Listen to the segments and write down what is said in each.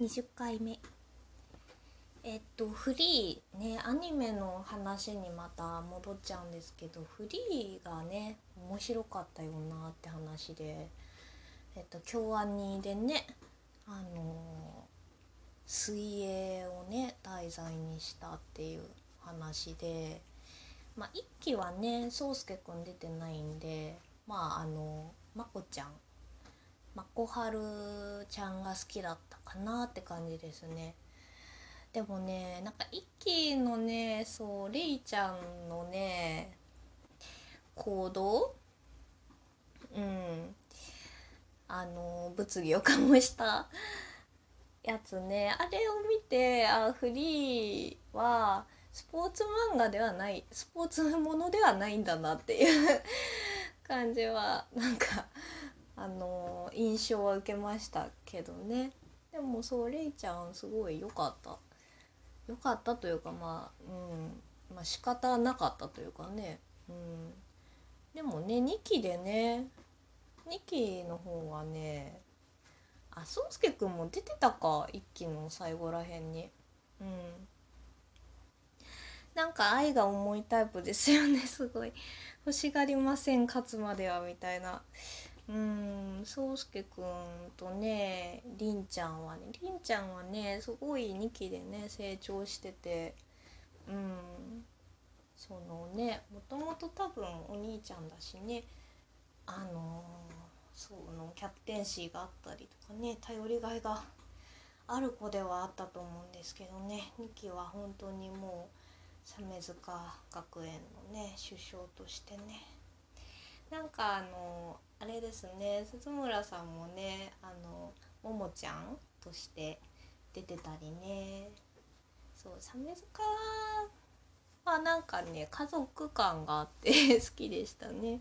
20回目。えっとフリーねアニメの話にまた戻っちゃうんですけどフリーがね面白かったよなって話でえっと京アニでねあの水泳をね題材にしたっていう話でまあ1期はねそうすけくん出てないんでまああのまこちゃんまこはるちゃんが好きだったかなって感じですね。でもねなんか一期のねそうレイちゃんのね行動？うん。あの物議を醸したやつね。あれを見てあフリーはスポーツ漫画ではないスポーツものではないんだなっていう 感じはなんかあの印象は受けましたけどね。でもそうレイちゃんすごい良かった。良かったというかまあうん。まあ仕方なかったというかね。うん。でもね2期でね2期の方はねあそうすけくんも出てたか1期の最後らへんに。うん。なんか愛が重いタイプですよねすごい。欲しがりません勝つまではみたいな。うんそうすけくんとねりんちゃんはねりんちゃんはねすごい2期でね成長しててうんそのねもともと多分お兄ちゃんだしねあのそのキャプテンシーがあったりとかね頼りがいがある子ではあったと思うんですけどね2期は本当にもう鮫塚学園のね首相としてねなんかあのあれですね鈴村さんもねあのももちゃんとして出てたりね。そう鮫塚はなんかね家族感があって 好きでしたね。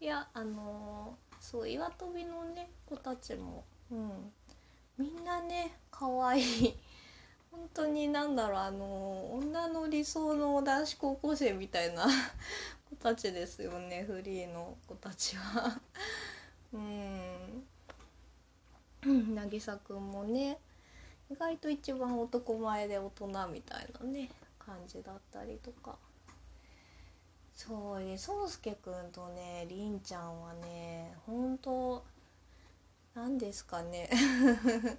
いやあのそう岩飛びのね子たちもうん。みんなね可愛いい。本当になんだろうあの女の理想の男子高校生みたいな子たちですよねフリーの子たちは。うん。渚くんもね意外と一番男前で大人みたいなね感じだったりとか。そうでそうすけくんとねりんちゃんはね本当なんですかね。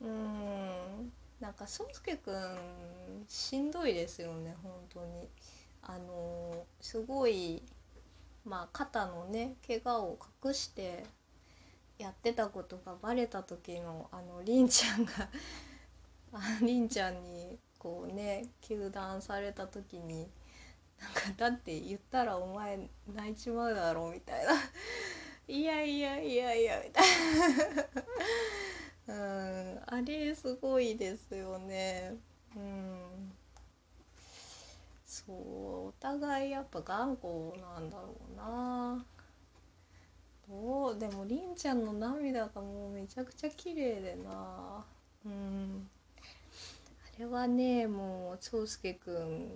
うん。なんかそうすけくんしんどいですよね本当に。あのすごいまあ肩のね怪我を隠してやってたことがバレた時のあのりんちゃんが りんちゃんにこうね糾弾された時になんかだって言ったらお前泣いちまうだろうみたいな。いやいやいやいやみたいな。うんあれすごいですよね。うん。そうお互いやっぱ頑固なんだろうな。どう？でもりんちゃんの涙がもうめちゃくちゃ綺麗でな。うん。あれはねもう長介くん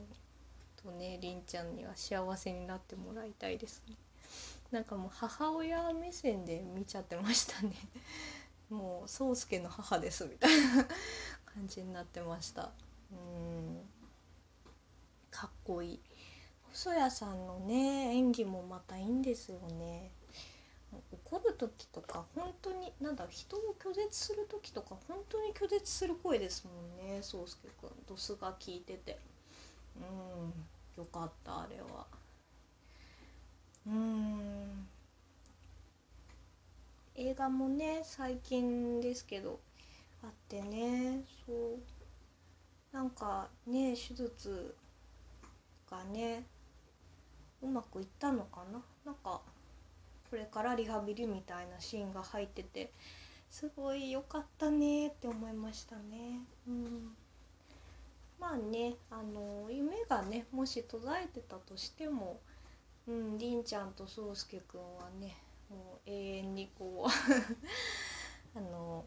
とねりんちゃんには幸せになってもらいたいですね。なんかもう母親目線で見ちゃってましたね。もう宗介の母ですみたいな感じになってました。うん。こいい。細谷さんのね演技もまたいいんですよね。怒る時とか本当になんだ人を拒絶する時とか本当に拒絶する声ですもんね宗介くんドスが効いてて。うん。よかったあれは。うん。映画もね最近ですけどあってね。そう。なんかね手術がね。うまくいったのかな？なんかこれからリハビリみたいなシーンが入っててすごい良かったねって思いましたね。うん。まあねあの夢がねもし途絶えてたとしてもうんりんちゃんとそうすけくんはねもう永遠にこう あの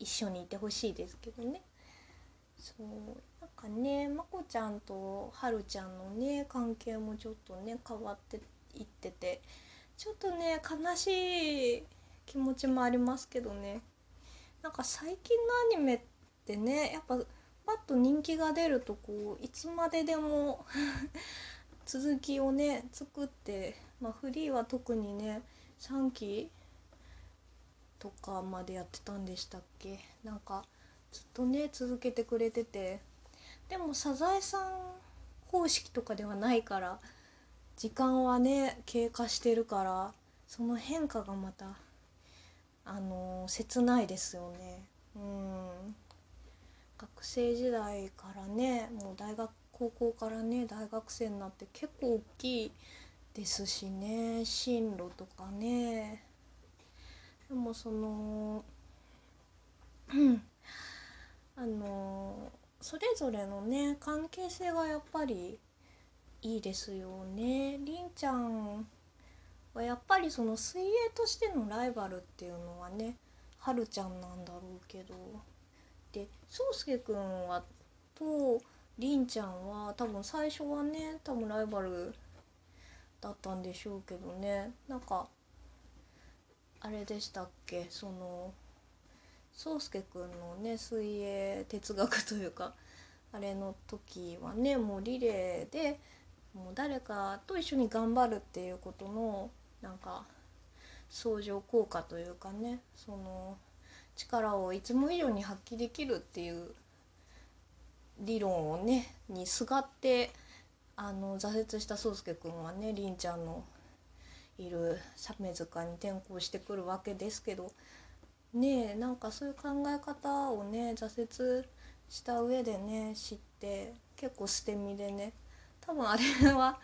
一緒にいてほしいですけどね。そうなんかねまこちゃんとはるちゃんのね関係もちょっとね変わっていっててちょっとね悲しい気持ちもありますけどね。なんか最近のアニメってねやっぱパッと人気が出るとこういつまででも 続きをね作って、まあ、フリーは特にね3期とかまでやってたんでしたっけ？なんかずっとね続けてくれてて。でもサザエさん方式とかではないから時間はね経過してるからその変化がまたあの切ないですよね。うん。学生時代からねもう大学高校からね大学生になって結構大きいですしね進路とかね。でもそのあのそれぞれのね関係性がやっぱりいいですよね。りんちゃんはやっぱりその水泳としてのライバルっていうのはねはるちゃんなんだろうけど。でそうすけくんはとりんちゃんは多分最初はね多分ライバルだったんでしょうけどね。なんかあれでしたっけ？そのそうすけくんのね水泳哲学というかあれの時はねもうリレーでもう誰かと一緒に頑張るっていうことのなんか相乗効果というかねその力をいつも以上に発揮できるっていう理論をねにすがってあの挫折した宗介くんはねりんちゃんのいる鮫塚に転校してくるわけですけどねえなんかそういう考え方をね挫折した上でね知って結構捨て身でね。多分あれは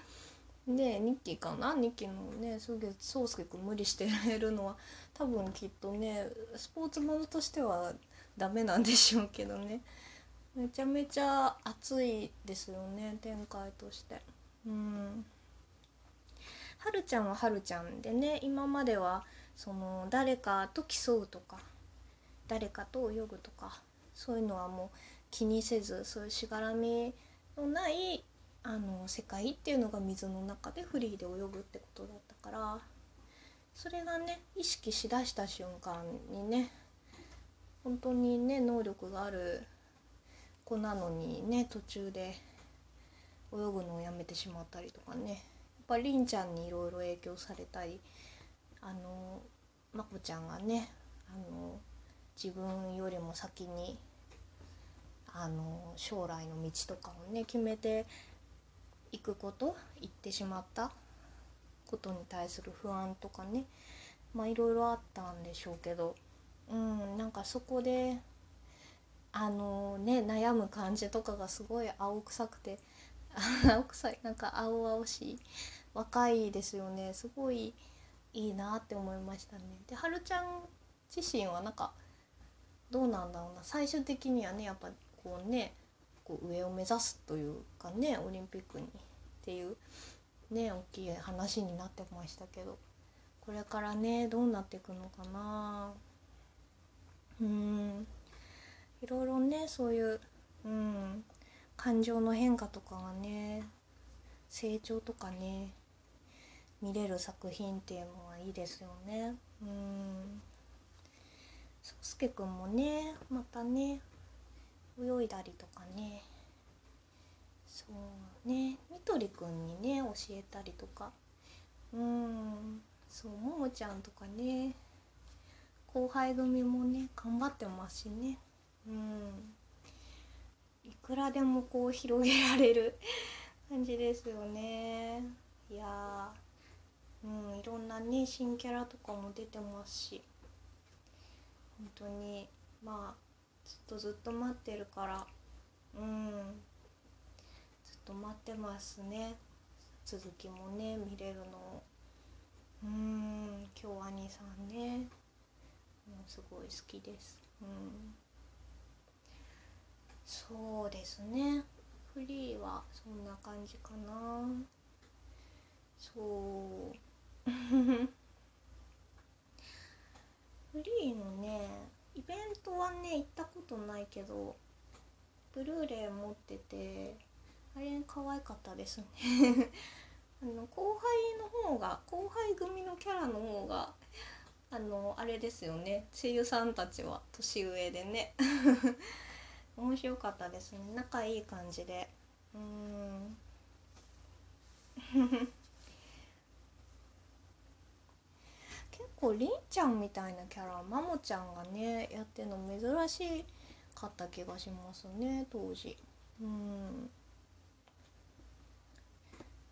ねニッキーかな？ニッキーのね宗介君無理してるのは多分きっとねスポーツものとしてはダメなんでしょうけどね。めちゃめちゃ熱いですよね展開として。うん。はるちゃんははるちゃんでね今まではその誰かと競うとか誰かと泳ぐとかそういうのはもう気にせずそういうしがらみのないあの世界っていうのが水の中でフリーで泳ぐってことだったからそれがね意識しだした瞬間にね本当にね能力がある子なのにね途中で泳ぐのをやめてしまったりとかねやっぱりんちゃんにいろいろ影響されたりあのまこちゃんがねあの自分よりも先にあの将来の道とかをね決めて行くこと行ってしまったことに対する不安とかねまあいろいろあったんでしょうけどうんなんかそこであのね悩む感じとかがすごい青臭くて 青臭いなんか青々しい若いですよね。すごいいいなって思いましたね。ではるちゃん自身はなんかどうなんだろうな。最終的にはねやっぱこうねこう上を目指すというかねオリンピックにっていうね大きい話になってましたけど。これからねどうなっていくのかな。うん。いろいろねそういう、うん、感情の変化とかがね成長とかね見れる作品っていうのはいいですよね。うん。そすけくんもねまたね泳いだりとかね。そうね。みとりくんにね教えたりとか。うん。そうももちゃんとかね後輩組もね頑張ってますしね。うん。いくらでもこう広げられる感じですよね。いやうんいろんなね新キャラとかも出てますし。本当にまあずっとずっと待ってるから。うん。ずっと待ってますね。続きもね見れるの。うん。京アニさんね。もうすごい好きです。うん。そうですね。フリーはそんな感じかな。そう。フリーのねイベントはね行ったことないけどブルーレイ持っててあれ可愛かったですね。あの後輩の方が後輩組のキャラの方があのあれですよね。声優さんたちは年上でね。面白かったですね。仲いい感じで。うん結構りんちゃんみたいなキャラマモちゃんがねやってるの珍しかった気がしますね当時。うん。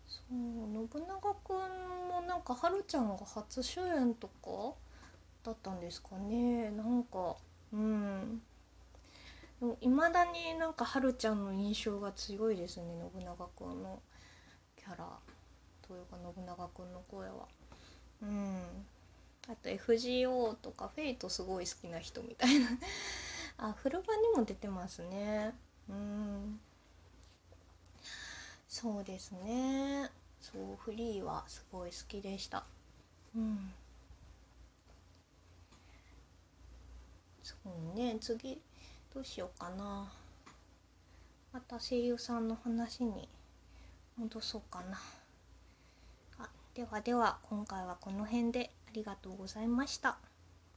そう信長くんもなんかはるちゃんが初主演とかだったんですかね。なんかうん。いまだになんかはるちゃんの印象が強いですね信長くんのキャラ。というか信長くんの声は。うん。あと FGO とかフェイトすごい好きな人みたいな。あフルバにも出てますね。うん。そうですね。そうフリーはすごい好きでした。うん。そうね。次どうしようかな。また声優さんの話に戻そうかな。あではでは今回はこの辺で。ありがとうございました。